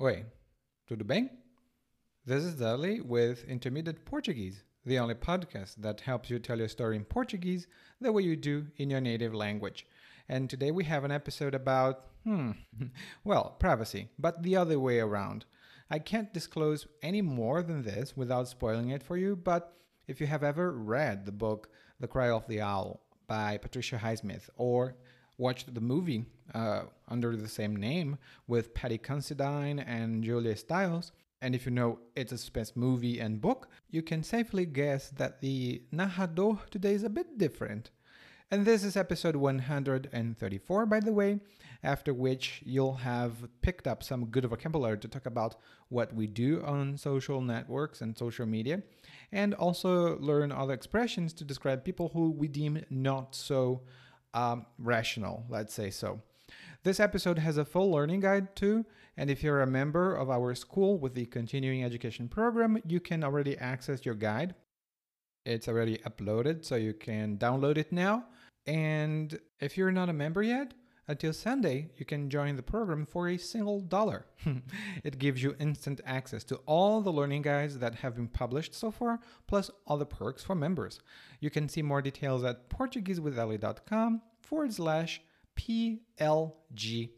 Oi, tudo bem? This is Dudley with Intermediate Portuguese, the only podcast that helps you tell your story in Portuguese the way you do in your native language. And today we have an episode about, hmm, well, privacy, but the other way around. I can't disclose any more than this without spoiling it for you, but if you have ever read the book The Cry of the Owl by Patricia Highsmith or watched the movie uh, under the same name with Patty Considine and Julia Stiles, and if you know it's a suspense movie and book, you can safely guess that the narrador today is a bit different. And this is episode 134, by the way, after which you'll have picked up some good vocabulary to talk about what we do on social networks and social media, and also learn other expressions to describe people who we deem not so um, rational, let's say so. This episode has a full learning guide too, and if you're a member of our school with the continuing education program, you can already access your guide. It's already uploaded, so you can download it now. And if you're not a member yet, until Sunday, you can join the program for a single dollar. it gives you instant access to all the learning guides that have been published so far, plus the perks for members. You can see more details at PortugueseWithEli.com forward slash PLG.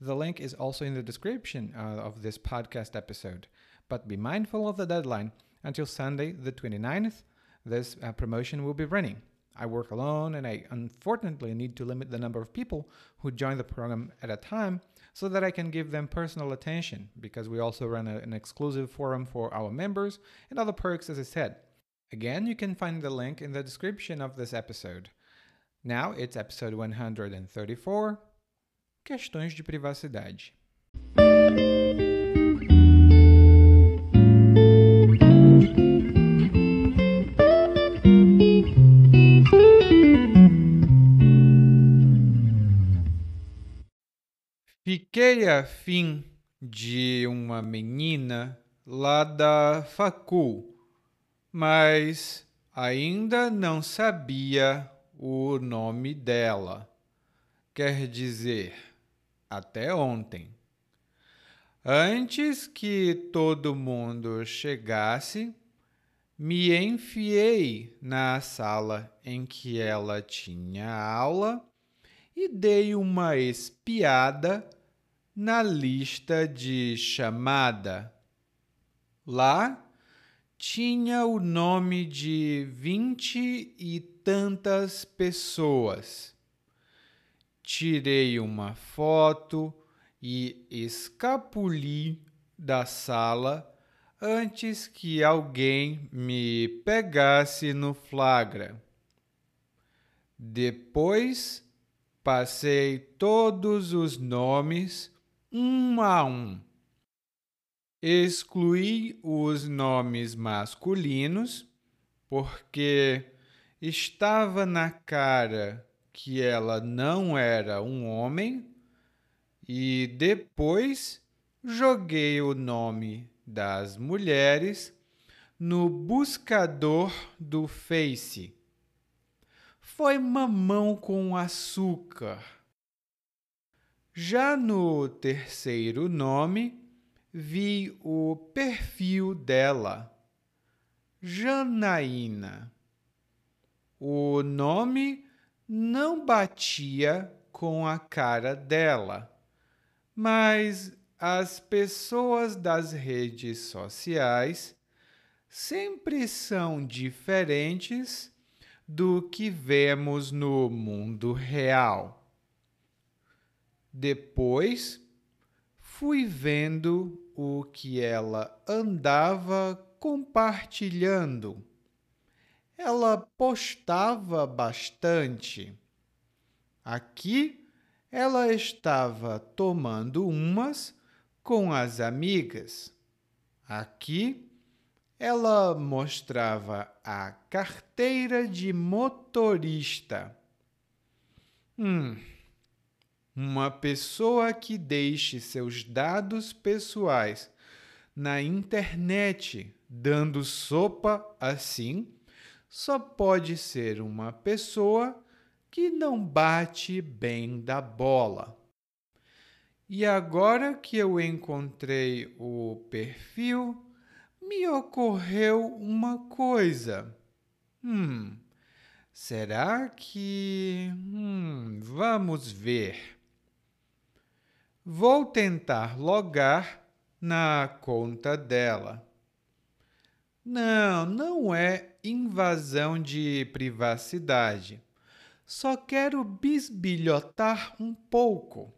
The link is also in the description uh, of this podcast episode. But be mindful of the deadline. Until Sunday, the 29th, this uh, promotion will be running. I work alone and I unfortunately need to limit the number of people who join the program at a time so that I can give them personal attention because we also run a, an exclusive forum for our members and other perks, as I said. Again, you can find the link in the description of this episode. Now it's episode 134 Questões de Privacidade. Fiquei afim de uma menina lá da facul, mas ainda não sabia o nome dela. Quer dizer, até ontem. Antes que todo mundo chegasse, me enfiei na sala em que ela tinha aula e dei uma espiada na lista de chamada. Lá tinha o nome de vinte e tantas pessoas. Tirei uma foto e escapuli da sala antes que alguém me pegasse no flagra. Depois passei todos os nomes um a um. Excluí os nomes masculinos porque estava na cara que ela não era um homem e depois joguei o nome das mulheres no buscador do Face. Foi mamão com açúcar. Já no terceiro nome, vi o perfil dela, Janaína. O nome não batia com a cara dela, mas as pessoas das redes sociais sempre são diferentes do que vemos no mundo real. Depois fui vendo o que ela andava compartilhando ela postava bastante. Aqui ela estava tomando umas com as amigas. Aqui ela mostrava a carteira de motorista. Hum, uma pessoa que deixe seus dados pessoais na internet dando sopa assim só pode ser uma pessoa que não bate bem da bola. E agora que eu encontrei o perfil, me ocorreu uma coisa. Hum, será que. Hum, vamos ver. Vou tentar logar na conta dela. Não, não é invasão de privacidade. Só quero bisbilhotar um pouco.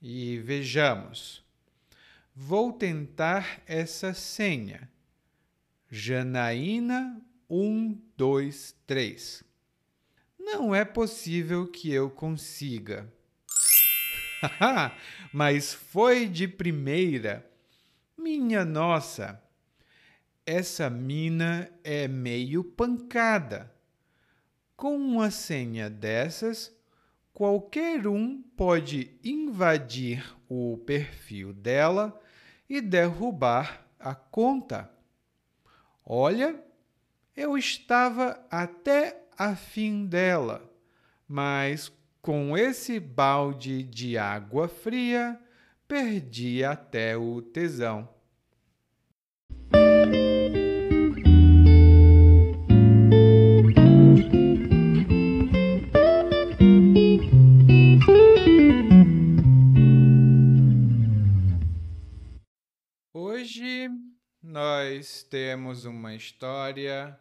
E vejamos. Vou tentar essa senha. Janaína 123. Não é possível que eu consiga. Mas foi de primeira. Minha nossa! Essa mina é meio pancada. Com uma senha dessas, qualquer um pode invadir o perfil dela e derrubar a conta. Olha, eu estava até afim dela, mas com esse balde de água fria, perdi até o tesão. Hoje nós temos uma história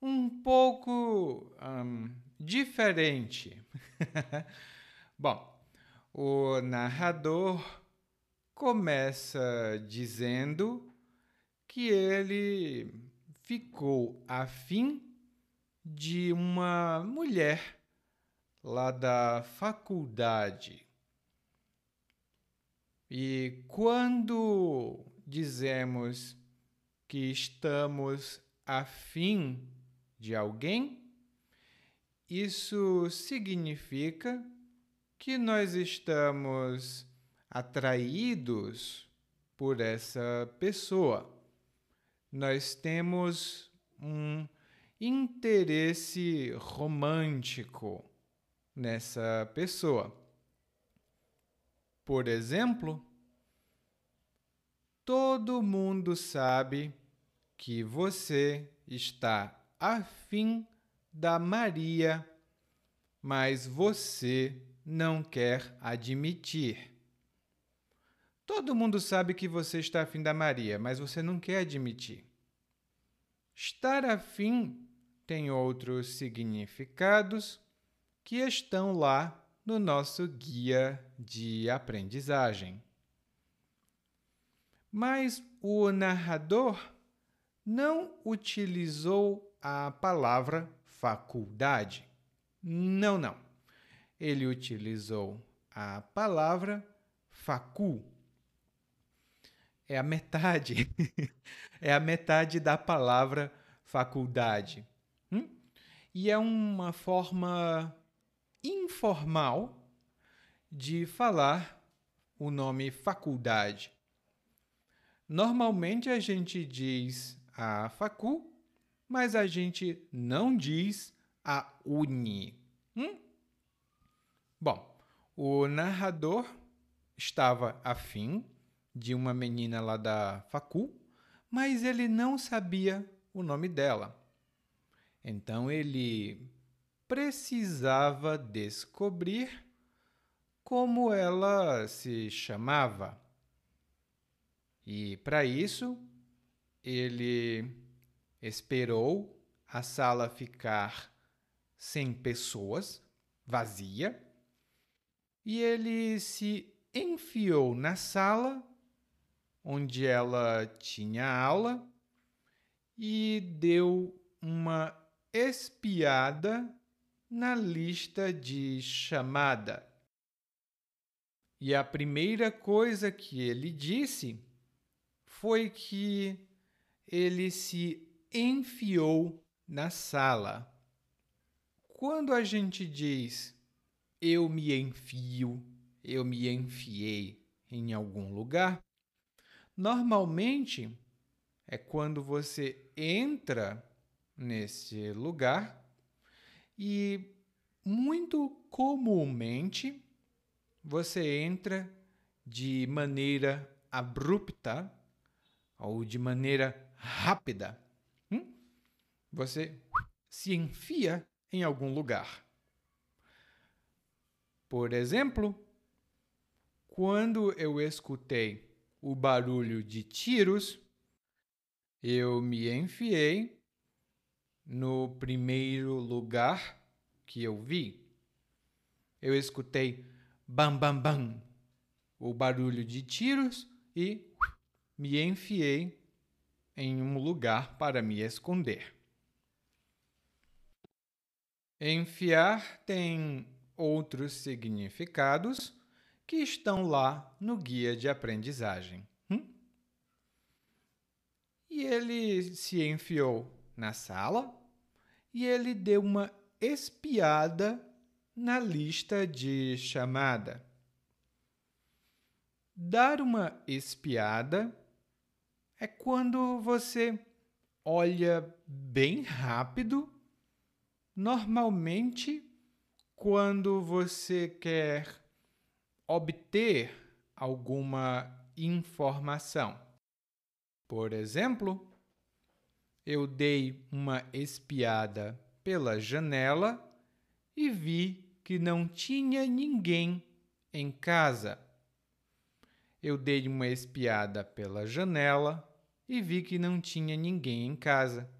um pouco um, diferente. Bom, o narrador começa dizendo que ele ficou afim de uma mulher lá da faculdade. E quando dizemos que estamos afim de alguém, isso significa que nós estamos atraídos por essa pessoa. Nós temos um interesse romântico nessa pessoa. Por exemplo, todo mundo sabe que você está afim da Maria, mas você não quer admitir. Todo mundo sabe que você está afim da Maria, mas você não quer admitir. Estar afim tem outros significados que estão lá no nosso guia de aprendizagem. Mas o narrador não utilizou a palavra faculdade. Não, não. Ele utilizou a palavra facu. É a metade. é a metade da palavra faculdade. Hum? E é uma forma informal de falar o nome faculdade. Normalmente a gente diz a facu, mas a gente não diz a uni. Hum? Bom, o narrador estava afim de uma menina lá da facu, mas ele não sabia o nome dela. Então ele precisava descobrir como ela se chamava. E para isso, ele esperou a sala ficar sem pessoas, vazia, e ele se enfiou na sala onde ela tinha aula e deu uma espiada na lista de chamada. E a primeira coisa que ele disse foi que ele se enfiou na sala. Quando a gente diz eu me enfio, eu me enfiei em algum lugar, normalmente é quando você entra nesse lugar e muito comumente você entra de maneira abrupta ou de maneira rápida? Você se enfia em algum lugar. Por exemplo, quando eu escutei o barulho de tiros, eu me enfiei no primeiro lugar que eu vi. Eu escutei bam bam bam, o barulho de tiros e me enfiei em um lugar para me esconder. Enfiar tem outros significados que estão lá no guia de aprendizagem. Hum? E ele se enfiou na sala e ele deu uma espiada na lista de chamada. Dar uma espiada é quando você olha bem rápido, normalmente quando você quer obter alguma informação. Por exemplo, eu dei uma espiada pela janela e vi que não tinha ninguém em casa. Eu dei uma espiada pela janela e vi que não tinha ninguém em casa.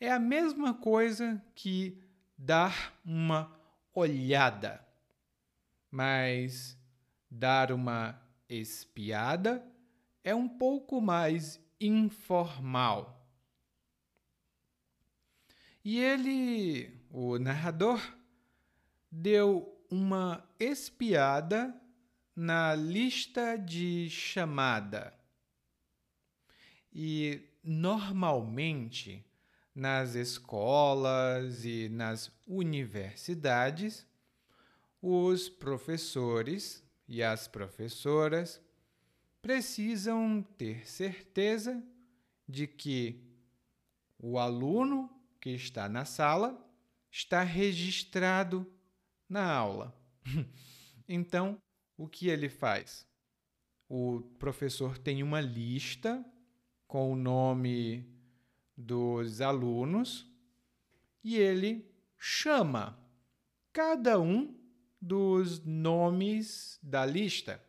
É a mesma coisa que dar uma olhada, mas dar uma espiada é um pouco mais informal. E ele, o narrador, deu uma espiada na lista de chamada. E normalmente nas escolas e nas universidades, os professores e as professoras precisam ter certeza de que o aluno que está na sala está registrado na aula. então, o que ele faz? O professor tem uma lista com o nome dos alunos e ele chama cada um dos nomes da lista.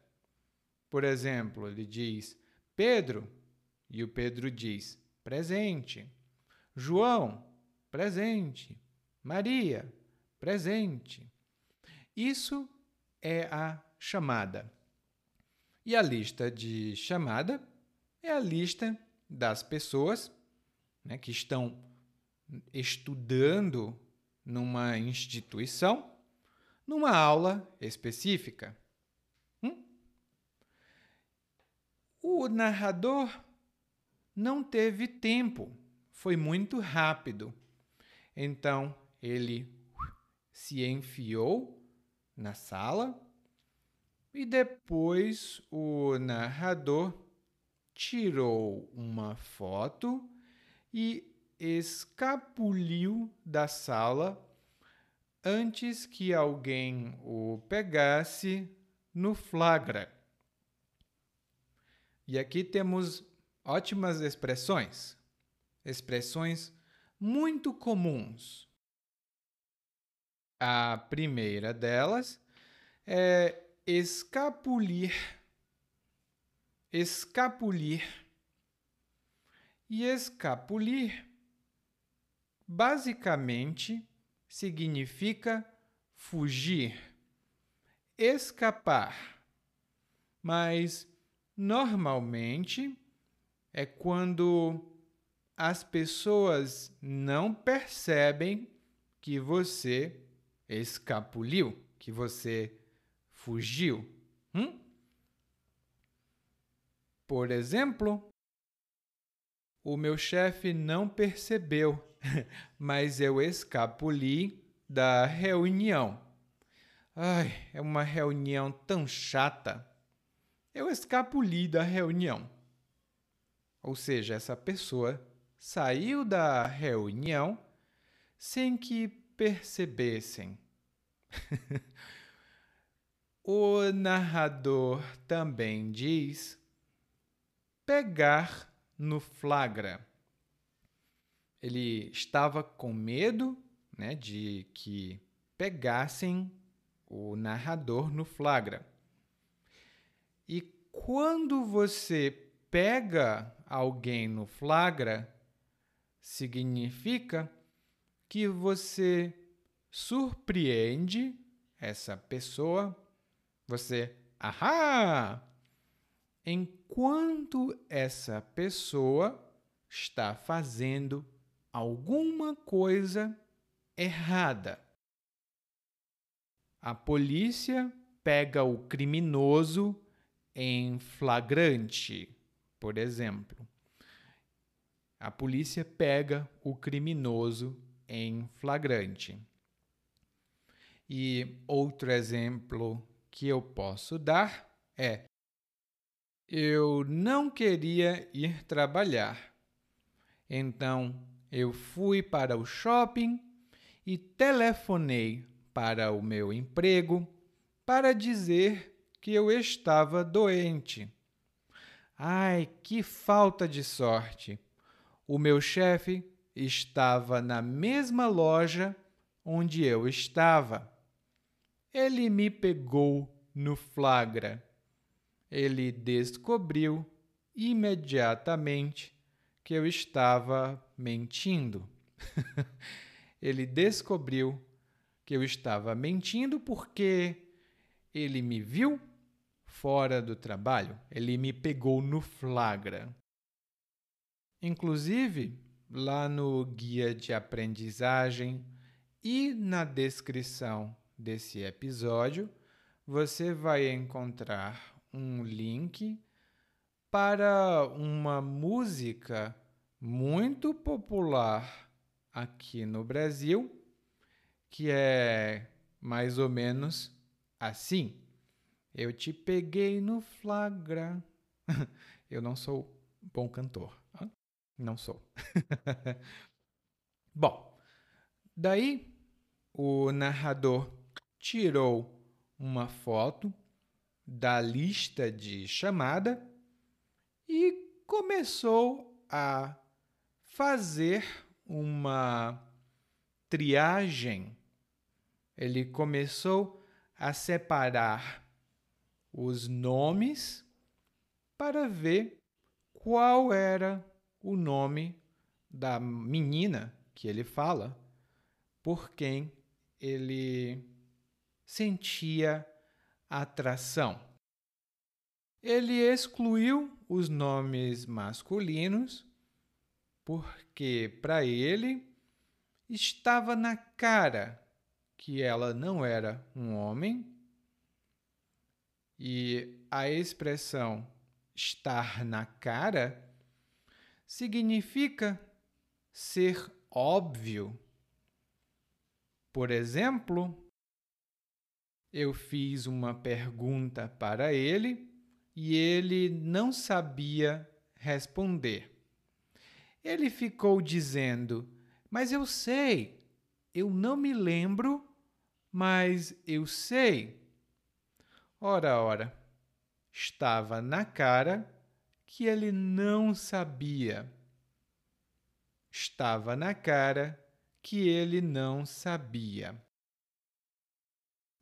Por exemplo, ele diz Pedro e o Pedro diz presente. João, presente. Maria, presente. Isso é a chamada. E a lista de chamada é a lista das pessoas né, que estão estudando numa instituição, numa aula específica. Hum? O narrador não teve tempo, foi muito rápido. Então ele se enfiou na sala e depois o narrador tirou uma foto e escapuliu da sala antes que alguém o pegasse no flagra. E aqui temos ótimas expressões, expressões muito comuns. A primeira delas é escapulir. Escapulir e escapulir basicamente significa fugir, escapar. Mas normalmente é quando as pessoas não percebem que você escapuliu, que você fugiu. Hum? Por exemplo, o meu chefe não percebeu, mas eu escapuli da reunião. Ai, é uma reunião tão chata. Eu escapuli da reunião. Ou seja, essa pessoa saiu da reunião sem que percebessem. o narrador também diz pegar no flagra. Ele estava com medo né, de que pegassem o narrador no flagra. E quando você pega alguém no flagra, significa que você surpreende essa pessoa, você, ahá! Enquanto essa pessoa está fazendo alguma coisa errada. A polícia pega o criminoso em flagrante, por exemplo. A polícia pega o criminoso em flagrante. E outro exemplo que eu posso dar é: eu não queria ir trabalhar. Então eu fui para o shopping e telefonei para o meu emprego para dizer que eu estava doente. Ai, que falta de sorte! O meu chefe estava na mesma loja onde eu estava. Ele me pegou no flagra. Ele descobriu imediatamente que eu estava mentindo. ele descobriu que eu estava mentindo porque ele me viu fora do trabalho, ele me pegou no flagra. Inclusive, lá no guia de aprendizagem e na descrição desse episódio, você vai encontrar um link para uma música muito popular aqui no Brasil, que é mais ou menos assim. Eu te peguei no flagra. Eu não sou bom cantor. Não sou. Bom, daí o narrador tirou uma foto da lista de chamada e começou a fazer uma triagem. Ele começou a separar os nomes para ver qual era o nome da menina que ele fala, por quem ele sentia atração. Ele excluiu os nomes masculinos porque, para ele, estava na cara que ela não era um homem e a expressão estar na cara significa ser óbvio. Por exemplo, eu fiz uma pergunta para ele e ele não sabia responder. Ele ficou dizendo: Mas eu sei, eu não me lembro, mas eu sei. Ora, ora, estava na cara que ele não sabia. Estava na cara que ele não sabia.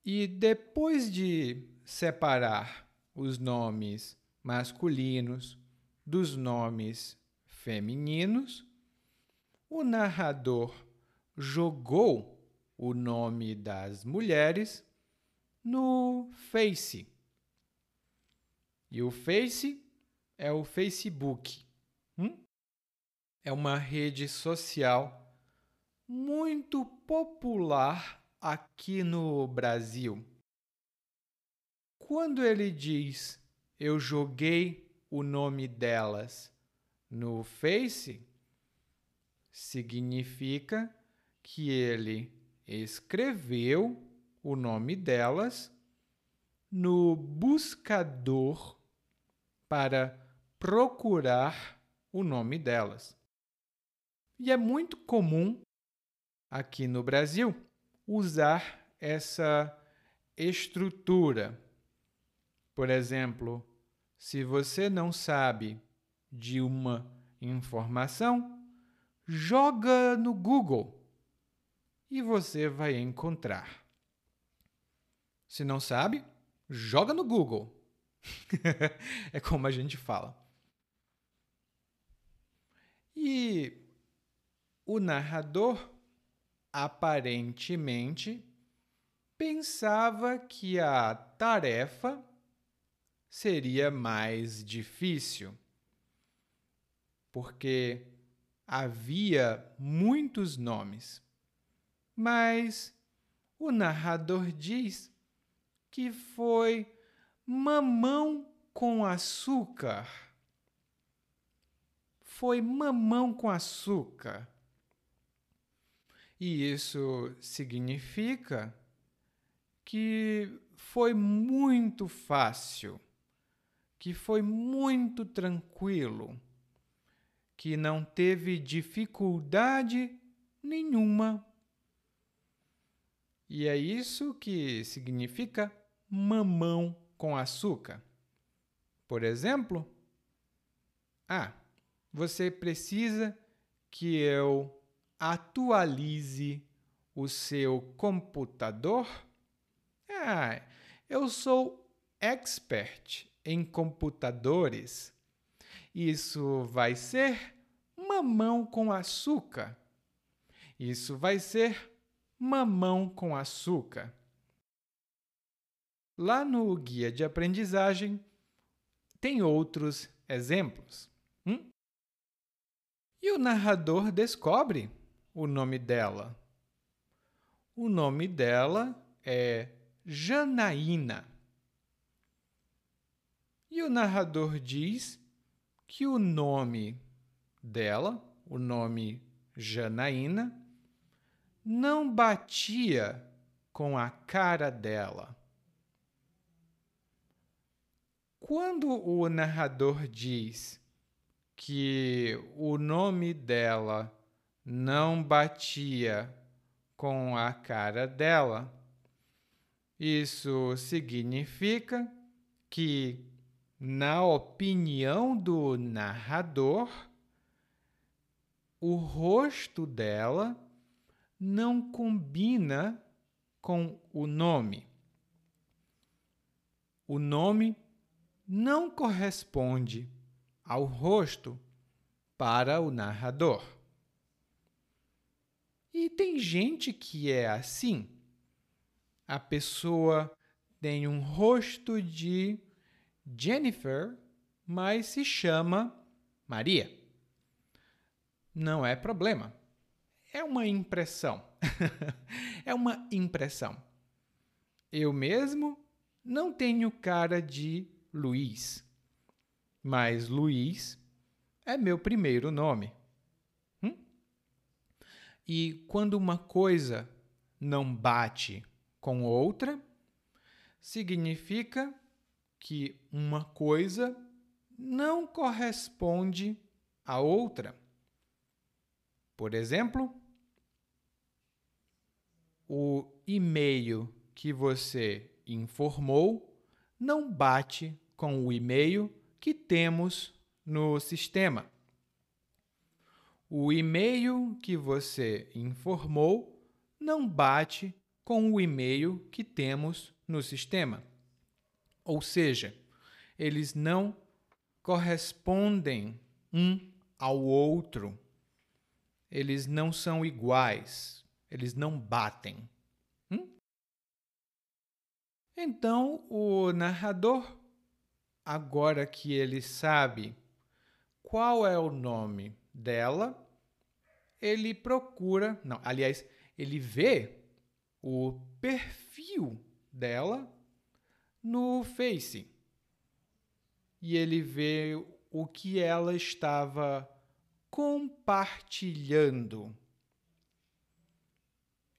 E depois de separar os nomes masculinos dos nomes femininos, o narrador jogou o nome das mulheres no Face. E o Face é o Facebook. Hum? É uma rede social muito popular aqui no Brasil. Quando ele diz eu joguei o nome delas no Face, significa que ele escreveu o nome delas no buscador para procurar o nome delas. E é muito comum aqui no Brasil usar essa estrutura Por exemplo, se você não sabe de uma informação, joga no Google e você vai encontrar. Se não sabe, joga no Google. é como a gente fala. E o narrador aparentemente pensava que a tarefa seria mais difícil, porque havia muitos nomes. Mas o narrador diz que foi mamão com açúcar. Foi mamão com açúcar. E isso significa que foi muito fácil, que foi muito tranquilo, que não teve dificuldade nenhuma. E é isso que significa mamão com açúcar. Por exemplo, ah, você precisa que eu atualize o seu computador? Ah, eu sou expert em computadores. Isso vai ser mamão com açúcar. Isso vai ser mamão com açúcar. Lá no guia de aprendizagem tem outros exemplos. Hum? E o narrador descobre o nome dela? O nome dela é Janaína. E o narrador diz que o nome dela, o nome Janaína, não batia com a cara dela. Quando o narrador diz que o nome dela não batia com a cara dela. Isso significa que, na opinião do narrador, o rosto dela não combina com o nome. O nome não corresponde ao rosto para o narrador. E tem gente que é assim. A pessoa tem um rosto de Jennifer, mas se chama Maria. Não é problema. É uma impressão. é uma impressão. Eu mesmo não tenho cara de Luiz, mas Luiz é meu primeiro nome. E quando uma coisa não bate com outra, significa que uma coisa não corresponde à outra. Por exemplo, o e-mail que você informou não bate com o e-mail que temos no sistema o e-mail que você informou não bate com o e-mail que temos no sistema. Ou seja, eles não correspondem um ao outro. Eles não são iguais. Eles não batem. Hum? Então, o narrador, agora que ele sabe qual é o nome dela, ele procura, não, aliás, ele vê o perfil dela no Face. E ele vê o que ela estava compartilhando.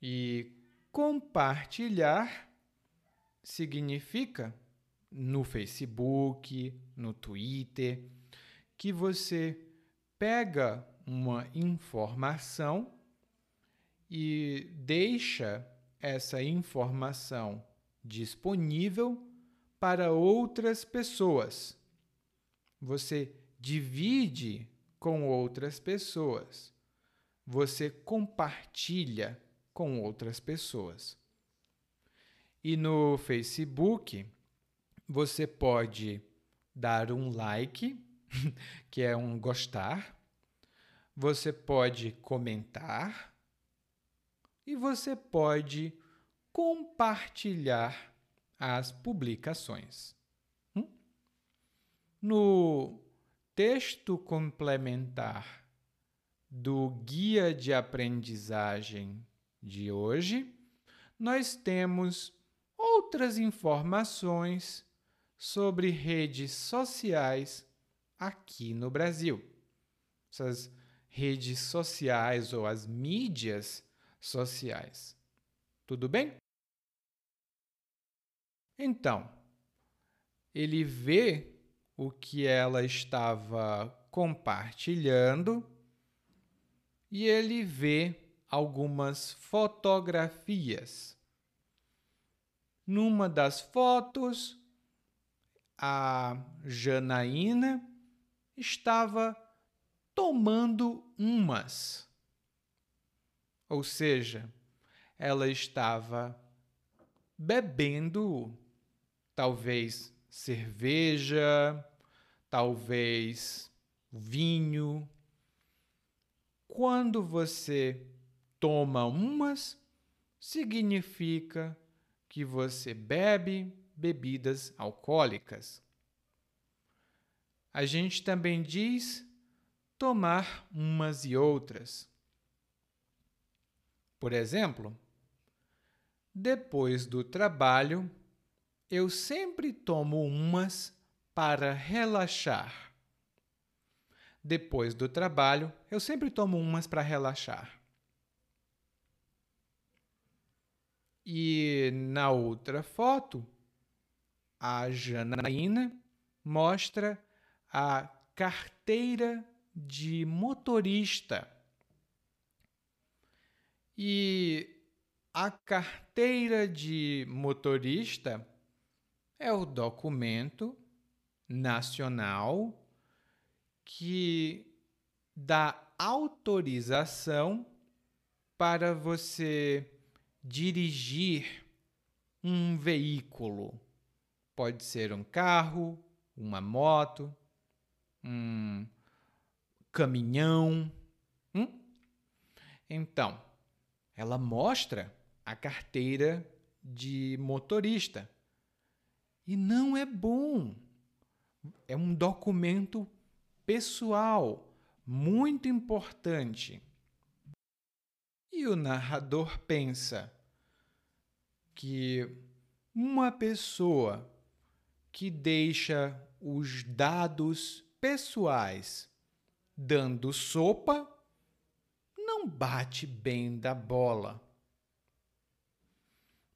E compartilhar significa no Facebook, no Twitter, que você pega uma informação e deixa essa informação disponível para outras pessoas. Você divide com outras pessoas. Você compartilha com outras pessoas. E no Facebook, você pode dar um like, que é um gostar. Você pode comentar e você pode compartilhar as publicações. Hum? No texto complementar do guia de aprendizagem de hoje, nós temos outras informações sobre redes sociais aqui no Brasil. Essas redes sociais ou as mídias sociais. Tudo bem? Então, ele vê o que ela estava compartilhando e ele vê algumas fotografias. Numa das fotos, a Janaína estava tomando umas. Ou seja, ela estava bebendo talvez cerveja, talvez vinho. Quando você toma umas, significa que você bebe bebidas alcoólicas. A gente também diz tomar umas e outras. Por exemplo, depois do trabalho, eu sempre tomo umas para relaxar. Depois do trabalho, eu sempre tomo umas para relaxar. E na outra foto, a Janaína mostra a carteira de motorista. E a carteira de motorista é o documento nacional que dá autorização para você dirigir um veículo. Pode ser um carro, uma moto, um caminhão. Hum? Então, ela mostra a carteira de motorista. E não é bom. É um documento pessoal muito importante. E o narrador pensa que uma pessoa que deixa os dados pessoais dando sopa não bate bem da bola.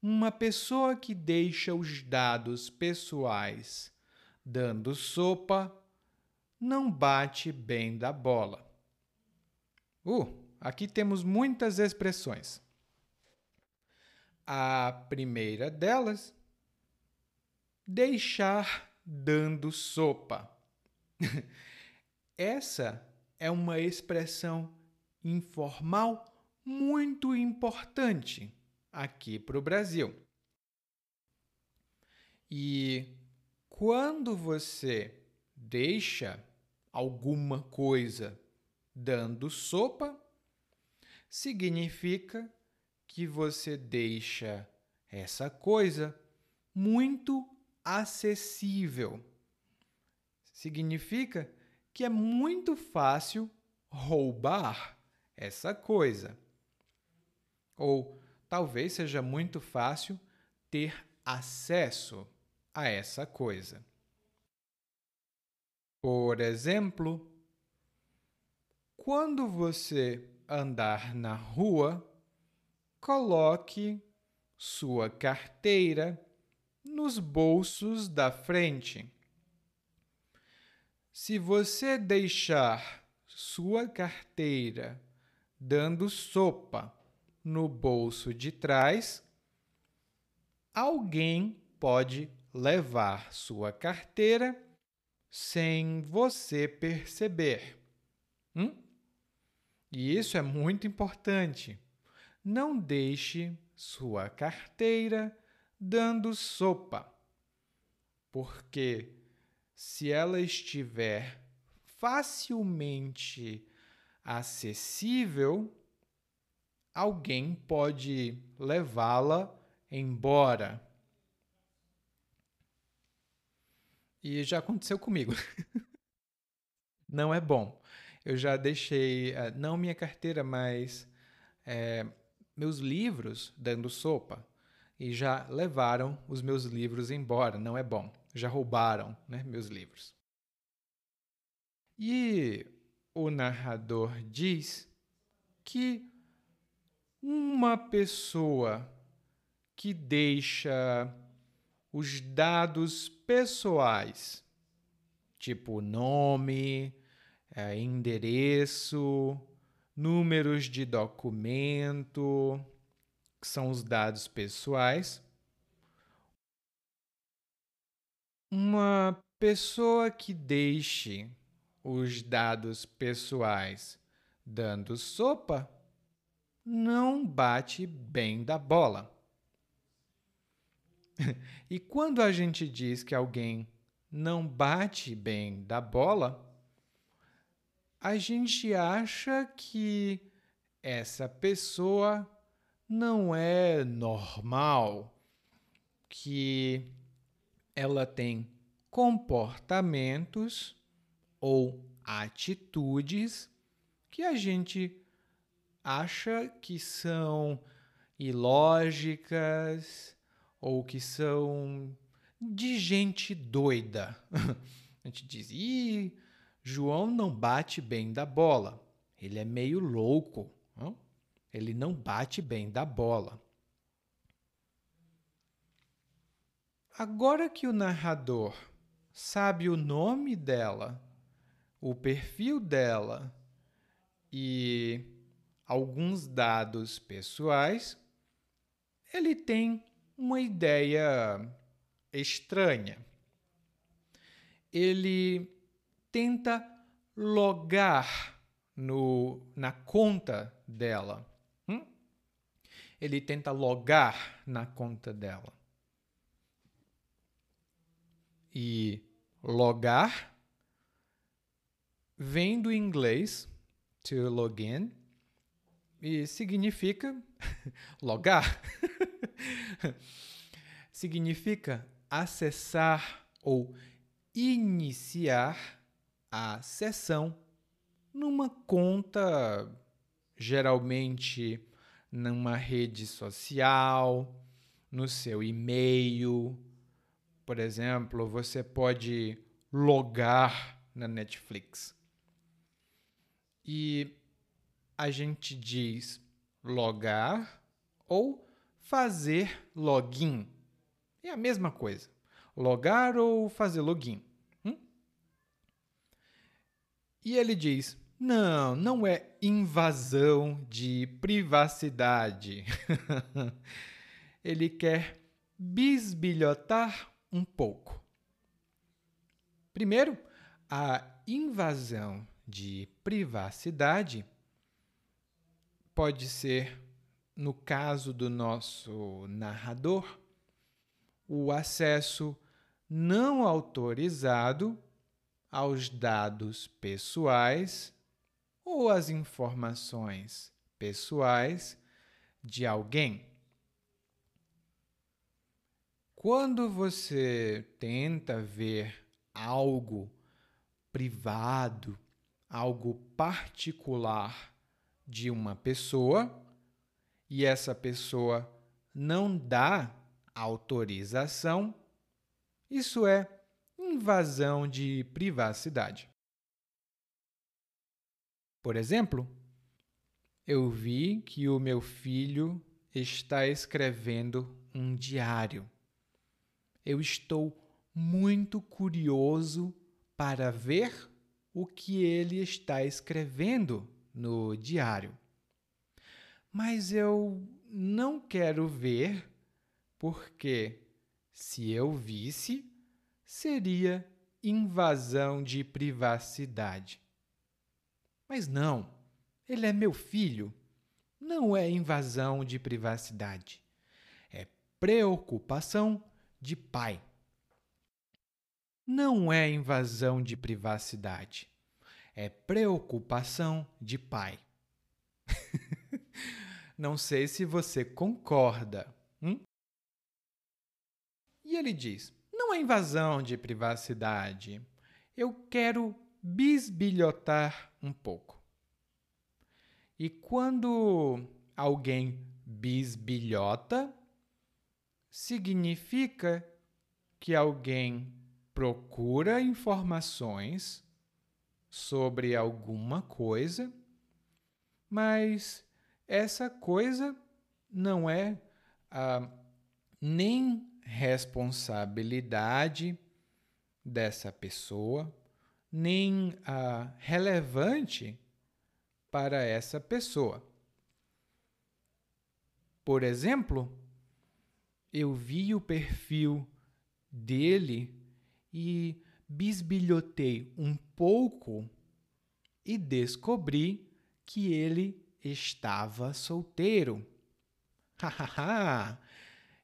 Uma pessoa que deixa os dados pessoais dando sopa não bate bem da bola. Uh, aqui temos muitas expressões. A primeira delas, deixar dando sopa. Essa é uma expressão informal muito importante aqui para o Brasil. E quando você deixa alguma coisa dando sopa, significa que você deixa essa coisa muito acessível. Significa que é muito fácil roubar essa coisa. Ou talvez seja muito fácil ter acesso a essa coisa. Por exemplo, quando você andar na rua, coloque sua carteira nos bolsos da frente. Se você deixar sua carteira dando sopa no bolso de trás, alguém pode levar sua carteira sem você perceber. Hum? E isso é muito importante. Não deixe sua carteira dando sopa, porque se ela estiver facilmente acessível, alguém pode levá-la embora. E já aconteceu comigo. não é bom. Eu já deixei, eh, não minha carteira, mas é, meus livros dando sopa. E já levaram os meus livros embora. Não é bom. Já roubaram né, meus livros. E o narrador diz que uma pessoa que deixa os dados pessoais, tipo nome, é, endereço, números de documento, que são os dados pessoais. Uma pessoa que deixe os dados pessoais dando sopa não bate bem da bola. e quando a gente diz que alguém não bate bem da bola, a gente acha que essa pessoa não é normal, que ela tem comportamentos ou atitudes que a gente acha que são ilógicas ou que são de gente doida. a gente diz, Ih, João não bate bem da bola. Ele é meio louco. Não? Ele não bate bem da bola. Agora que o narrador sabe o nome dela, o perfil dela e alguns dados pessoais, ele tem uma ideia estranha. Ele tenta logar no, na conta dela. Hum? Ele tenta logar na conta dela. E logar vem do inglês to login e significa logar. significa acessar ou iniciar a sessão numa conta, geralmente numa rede social, no seu e-mail. Por exemplo, você pode logar na Netflix. E a gente diz logar ou fazer login. É a mesma coisa. Logar ou fazer login. E ele diz: não, não é invasão de privacidade. ele quer bisbilhotar um pouco. Primeiro, a invasão de privacidade pode ser, no caso do nosso narrador, o acesso não autorizado aos dados pessoais ou às informações pessoais de alguém. Quando você tenta ver algo privado, algo particular de uma pessoa e essa pessoa não dá autorização, isso é invasão de privacidade. Por exemplo, eu vi que o meu filho está escrevendo um diário. Eu estou muito curioso para ver o que ele está escrevendo no diário. Mas eu não quero ver porque Se eu visse, seria invasão de privacidade. Mas não, ele é meu filho. Não é invasão de privacidade. É preocupação de pai. Não é invasão de privacidade. É preocupação de pai. Não sei se você concorda. Hum? E ele diz: não é invasão de privacidade. Eu quero bisbilhotar um pouco. E quando alguém bisbilhota, significa que alguém procura informações sobre alguma coisa, mas essa coisa não é ah, nem responsabilidade dessa pessoa, nem ah, relevante para essa pessoa. Por exemplo, eu vi o perfil dele e bisbilhotei um pouco e descobri que ele estava solteiro. Hahaha!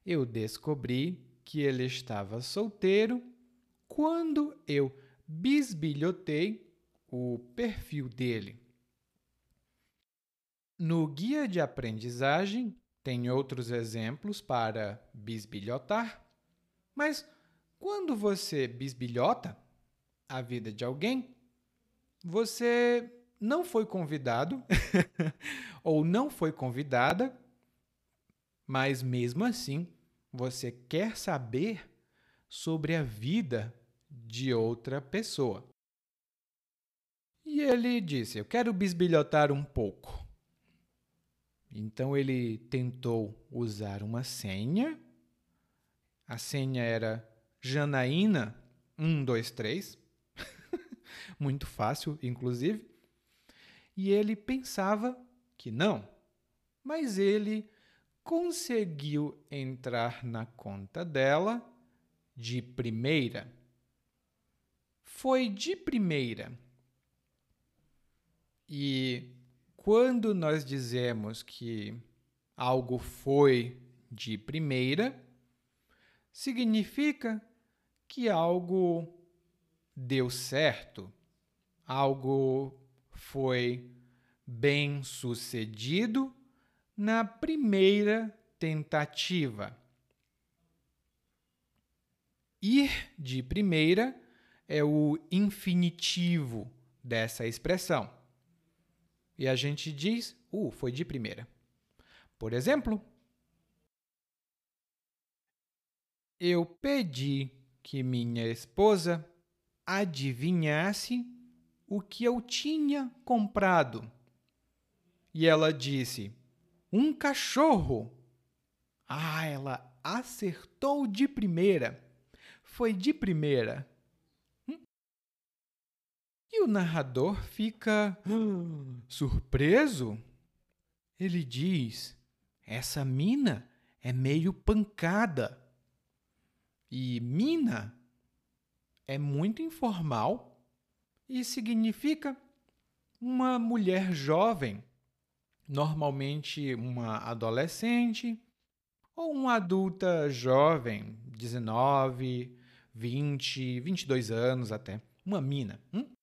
eu descobri que ele estava solteiro quando eu bisbilhotei o perfil dele. No guia de aprendizagem tem outros exemplos para bisbilhotar, mas quando você bisbilhota a vida de alguém, você não foi convidado ou não foi convidada, mas mesmo assim você quer saber sobre a vida de outra pessoa. E ele disse: Eu quero bisbilhotar um pouco. Então ele tentou usar uma senha. A senha era Janaína 123. Muito fácil, inclusive. E ele pensava que não. Mas ele conseguiu entrar na conta dela de primeira. Foi de primeira. E quando nós dizemos que algo foi de primeira, significa que algo deu certo, algo foi bem sucedido na primeira tentativa. Ir de primeira é o infinitivo dessa expressão. E a gente diz, uh, foi de primeira. Por exemplo, eu pedi que minha esposa adivinhasse o que eu tinha comprado. E ela disse: um cachorro. Ah, ela acertou de primeira. Foi de primeira. E o narrador fica surpreso. Ele diz: Essa mina é meio pancada. E mina é muito informal e significa uma mulher jovem normalmente uma adolescente ou uma adulta jovem, 19, 20, 22 anos até, uma mina. Hum?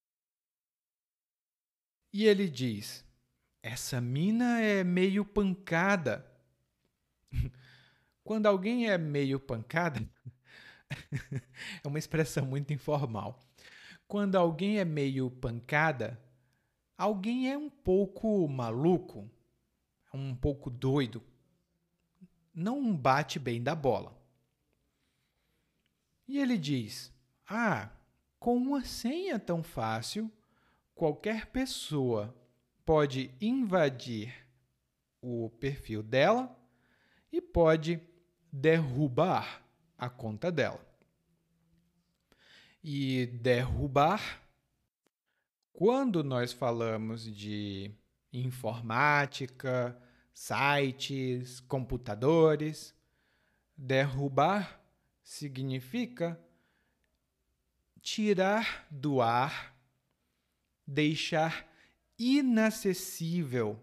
E ele diz: Essa mina é meio pancada. Quando alguém é meio pancada, é uma expressão muito informal. Quando alguém é meio pancada, alguém é um pouco maluco, um pouco doido, não bate bem da bola. E ele diz: Ah, com uma senha tão fácil, qualquer pessoa pode invadir o perfil dela e pode derrubar a conta dela. E derrubar, quando nós falamos de informática, sites, computadores. Derrubar significa tirar do ar, deixar inacessível,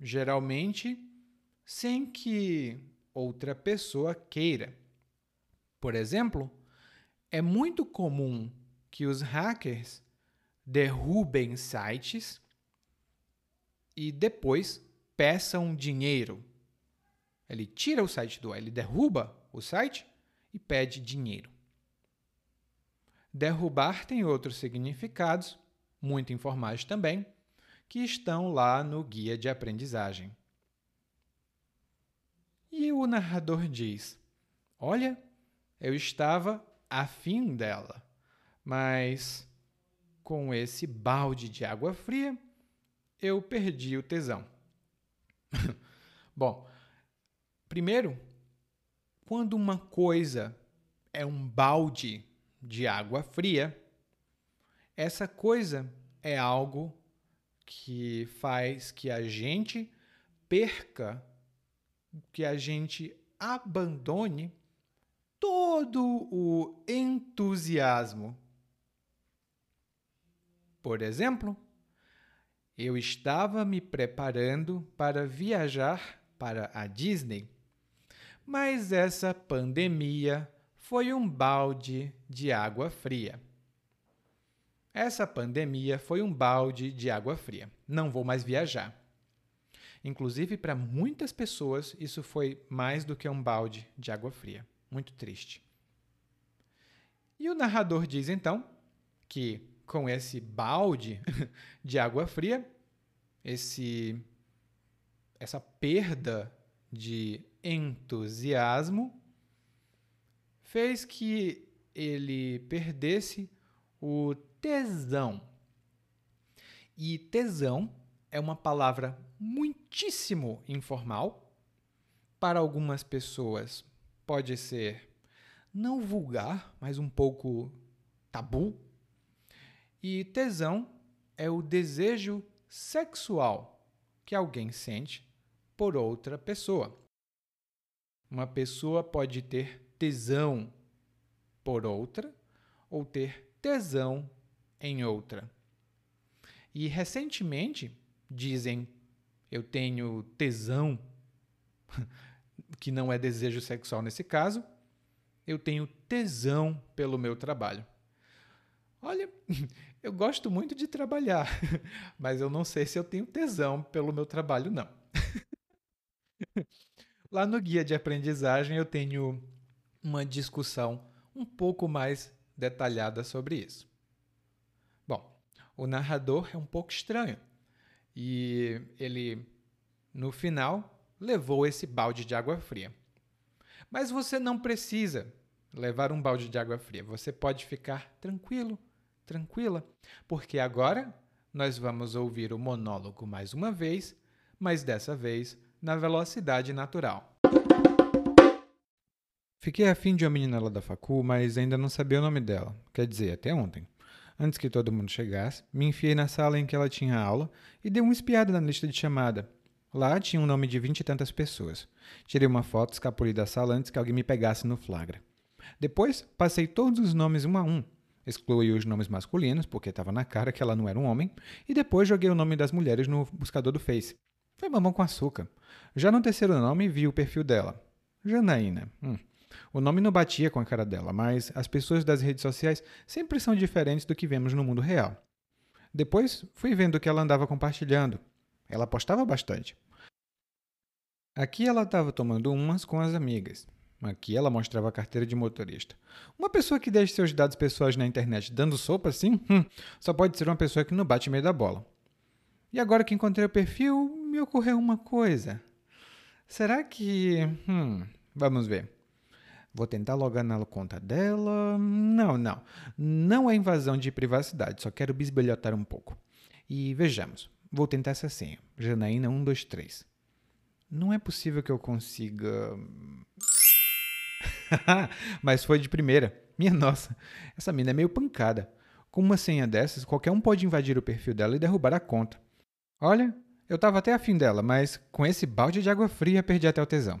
geralmente sem que outra pessoa queira. Por exemplo, é muito comum que os hackers derrubem sites e depois peçam dinheiro. Ele tira o site do ar, ele derruba o site e pede dinheiro. Derrubar tem outros significados, muito informais também, que estão lá no guia de aprendizagem. E o narrador diz: Olha, eu estava afim dela, mas com esse balde de água fria eu perdi o tesão. Bom, primeiro, quando uma coisa é um balde de água fria, essa coisa é algo que faz que a gente perca, que a gente abandone todo o entusiasmo. Por exemplo, eu estava me preparando para viajar para a Disney, mas essa pandemia foi um balde de água fria. Essa pandemia foi um balde de água fria. Não vou mais viajar. Inclusive, para muitas pessoas, isso foi mais do que um balde de água fria. Muito triste. E o narrador diz então que com esse balde de água fria, esse essa perda de entusiasmo fez que ele perdesse o tesão. E tesão é uma palavra muitíssimo informal. Para algumas pessoas pode ser não vulgar, mas um pouco tabu. E tesão é o desejo sexual que alguém sente por outra pessoa. Uma pessoa pode ter tesão por outra ou ter tesão em outra. E recentemente dizem eu tenho tesão, que não é desejo sexual nesse caso, eu tenho tesão pelo meu trabalho. Olha, eu gosto muito de trabalhar, mas eu não sei se eu tenho tesão pelo meu trabalho, não. Lá no guia de aprendizagem eu tenho uma discussão um pouco mais detalhada sobre isso. Bom, o narrador é um pouco estranho e ele, no final, levou esse balde de água fria. Mas você não precisa levar um balde de água fria. Você pode ficar tranquilo, tranquila, porque agora nós vamos ouvir o monólogo mais uma vez, mas dessa vez na velocidade natural. Fiquei afim de uma menina lá da facu, mas ainda não sabia o nome dela. Quer dizer, até ontem. Antes que todo mundo chegasse, me enfiei na sala em que ela tinha aula e dei uma espiada na lista de chamada. Lá tinha um nome de vinte e tantas pessoas. Tirei uma foto, escapuli da sala antes que alguém me pegasse no flagra. Depois, passei todos os nomes um a um. Excluí os nomes masculinos, porque estava na cara que ela não era um homem, e depois joguei o nome das mulheres no buscador do Face. Foi mamão com açúcar. Já no terceiro nome, vi o perfil dela. Janaína. Hum. O nome não batia com a cara dela, mas as pessoas das redes sociais sempre são diferentes do que vemos no mundo real. Depois fui vendo que ela andava compartilhando. Ela postava bastante. Aqui ela estava tomando umas com as amigas. Aqui ela mostrava a carteira de motorista. Uma pessoa que deixa seus dados pessoais na internet dando sopa assim, hum, só pode ser uma pessoa que não bate meio da bola. E agora que encontrei o perfil, me ocorreu uma coisa. Será que. Hum, vamos ver. Vou tentar logar na conta dela. Não, não. Não é invasão de privacidade, só quero bisbilhotar um pouco. E vejamos. Vou tentar essa senha. Janaína 123. Não é possível que eu consiga. Mas foi de primeira. Minha nossa, essa mina é meio pancada. Com uma senha dessas, qualquer um pode invadir o perfil dela e derrubar a conta. Olha, eu tava até afim dela, mas com esse balde de água fria perdi até o tesão.